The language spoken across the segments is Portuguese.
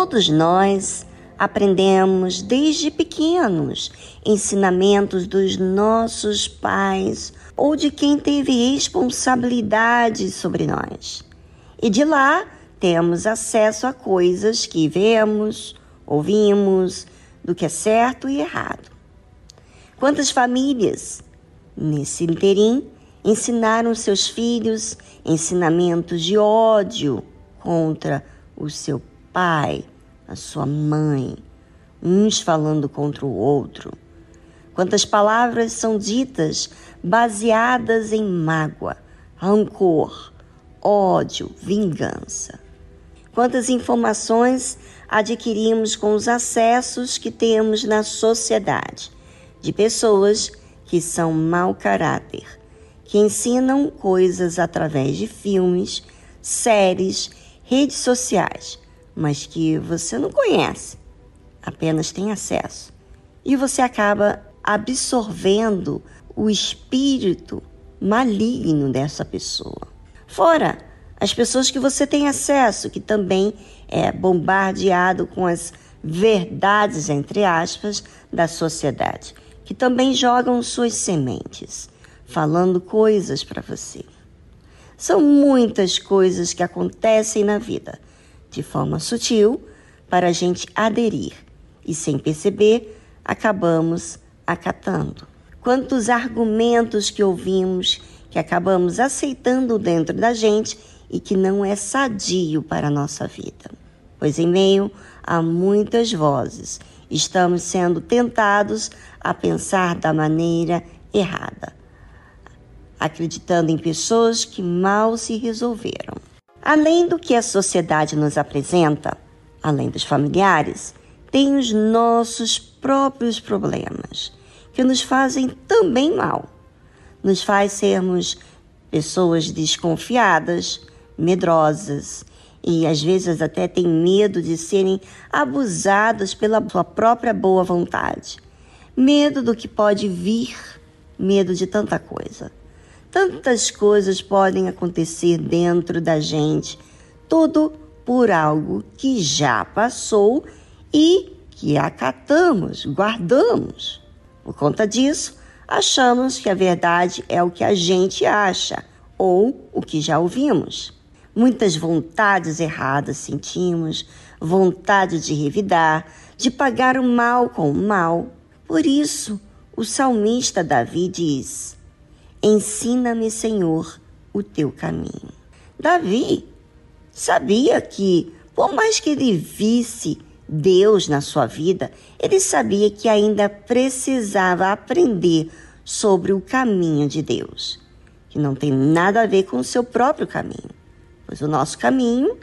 Todos nós aprendemos desde pequenos ensinamentos dos nossos pais ou de quem teve responsabilidade sobre nós. E de lá temos acesso a coisas que vemos, ouvimos, do que é certo e errado. Quantas famílias, nesse interim, ensinaram seus filhos ensinamentos de ódio contra o seu pai, a sua mãe, uns falando contra o outro. Quantas palavras são ditas baseadas em mágoa, rancor, ódio, vingança. Quantas informações adquirimos com os acessos que temos na sociedade de pessoas que são mau caráter, que ensinam coisas através de filmes, séries, redes sociais, mas que você não conhece, apenas tem acesso. E você acaba absorvendo o espírito maligno dessa pessoa. Fora as pessoas que você tem acesso, que também é bombardeado com as verdades, entre aspas, da sociedade, que também jogam suas sementes, falando coisas para você. São muitas coisas que acontecem na vida, de forma sutil, para a gente aderir e, sem perceber, acabamos acatando. Quantos argumentos que ouvimos que acabamos aceitando dentro da gente e que não é sadio para a nossa vida. Pois em meio a muitas vozes, estamos sendo tentados a pensar da maneira errada, acreditando em pessoas que mal se resolveram. Além do que a sociedade nos apresenta, além dos familiares, tem os nossos próprios problemas, que nos fazem também mal. Nos faz sermos pessoas desconfiadas, medrosas e às vezes até têm medo de serem abusadas pela sua própria boa vontade. Medo do que pode vir, medo de tanta coisa. Tantas coisas podem acontecer dentro da gente, tudo por algo que já passou e que acatamos, guardamos. Por conta disso, achamos que a verdade é o que a gente acha ou o que já ouvimos. Muitas vontades erradas sentimos, vontade de revidar, de pagar o mal com o mal. Por isso, o salmista Davi diz: Ensina-me, Senhor, o teu caminho. Davi sabia que, por mais que ele visse Deus na sua vida, ele sabia que ainda precisava aprender sobre o caminho de Deus, que não tem nada a ver com o seu próprio caminho pois o nosso caminho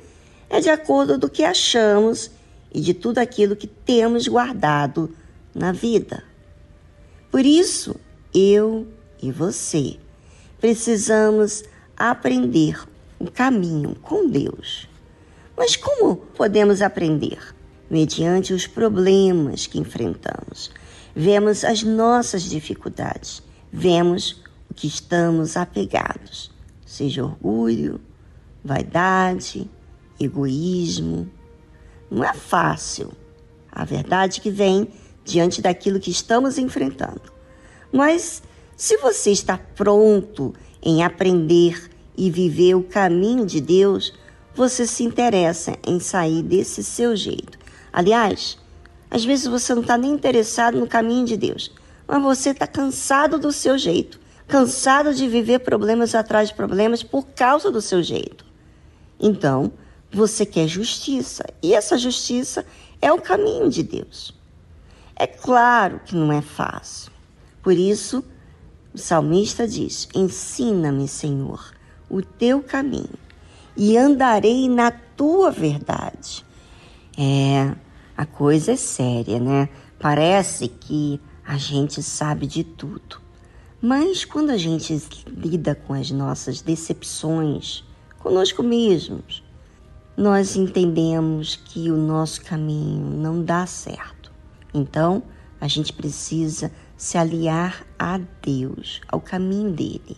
é de acordo do que achamos e de tudo aquilo que temos guardado na vida. Por isso, eu e você precisamos aprender o caminho com Deus. Mas como podemos aprender? Mediante os problemas que enfrentamos. Vemos as nossas dificuldades, vemos o que estamos apegados, seja orgulho, vaidade, egoísmo. Não é fácil. A verdade que vem diante daquilo que estamos enfrentando. Mas se você está pronto em aprender e viver o caminho de Deus, você se interessa em sair desse seu jeito. Aliás, às vezes você não está nem interessado no caminho de Deus, mas você está cansado do seu jeito, cansado de viver problemas atrás de problemas por causa do seu jeito. Então, você quer justiça, e essa justiça é o caminho de Deus. É claro que não é fácil. Por isso, o salmista diz: Ensina-me, Senhor, o teu caminho, e andarei na tua verdade. É, a coisa é séria, né? Parece que a gente sabe de tudo. Mas quando a gente lida com as nossas decepções, conosco mesmos, nós entendemos que o nosso caminho não dá certo. Então, a gente precisa se aliar a Deus, ao caminho dele.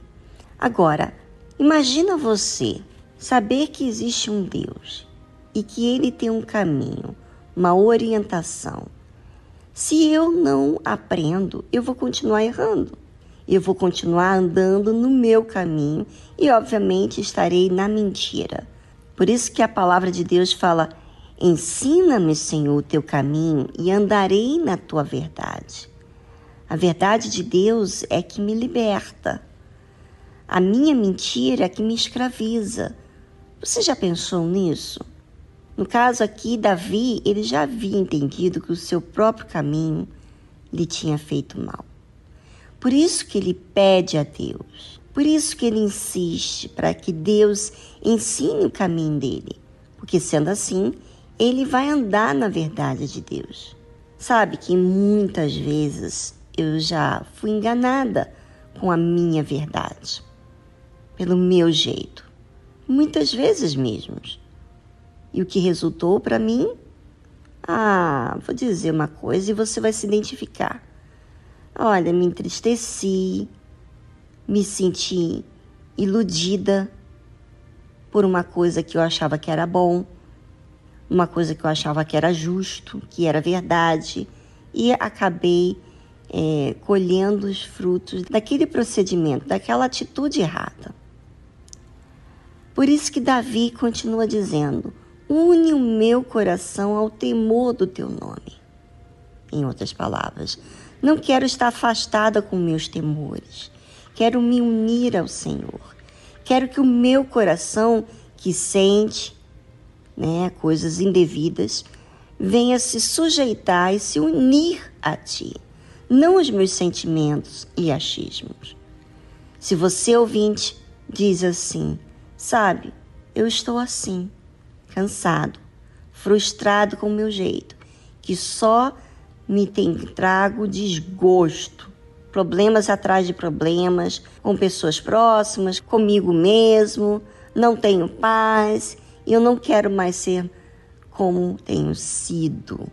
Agora, imagina você saber que existe um Deus e que ele tem um caminho, uma orientação. Se eu não aprendo, eu vou continuar errando. Eu vou continuar andando no meu caminho e, obviamente, estarei na mentira. Por isso que a palavra de Deus fala: Ensina-me, Senhor, o teu caminho e andarei na tua verdade. A verdade de Deus é que me liberta. A minha mentira é que me escraviza. Você já pensou nisso? No caso aqui, Davi, ele já havia entendido que o seu próprio caminho lhe tinha feito mal. Por isso que ele pede a Deus. Por isso que ele insiste para que Deus ensine o caminho dele. Porque sendo assim, ele vai andar na verdade de Deus. Sabe que muitas vezes eu já fui enganada com a minha verdade, pelo meu jeito, muitas vezes mesmo. E o que resultou para mim? Ah, vou dizer uma coisa e você vai se identificar. Olha, me entristeci, me senti iludida por uma coisa que eu achava que era bom, uma coisa que eu achava que era justo, que era verdade, e acabei é, colhendo os frutos daquele procedimento, daquela atitude errada. Por isso que Davi continua dizendo: une o meu coração ao temor do teu nome. Em outras palavras, não quero estar afastada com meus temores. Quero me unir ao Senhor. Quero que o meu coração, que sente né, coisas indevidas, venha se sujeitar e se unir a Ti não os meus sentimentos e achismos. Se você ouvinte diz assim, sabe, eu estou assim, cansado, frustrado com o meu jeito, que só me tem trago desgosto, problemas atrás de problemas, com pessoas próximas, comigo mesmo, não tenho paz eu não quero mais ser como tenho sido.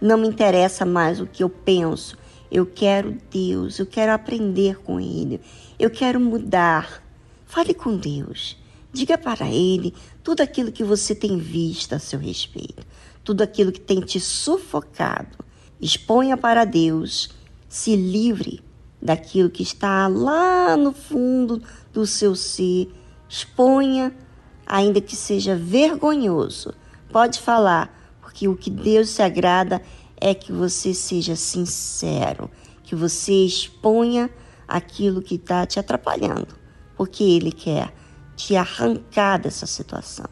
Não me interessa mais o que eu penso, eu quero Deus, eu quero aprender com Ele, eu quero mudar. Fale com Deus. Diga para Ele tudo aquilo que você tem visto a seu respeito, tudo aquilo que tem te sufocado. Exponha para Deus, se livre daquilo que está lá no fundo do seu ser. Exponha, ainda que seja vergonhoso. Pode falar, porque o que Deus se agrada é que você seja sincero, que você exponha aquilo que está te atrapalhando, porque Ele quer te arrancar dessa situação.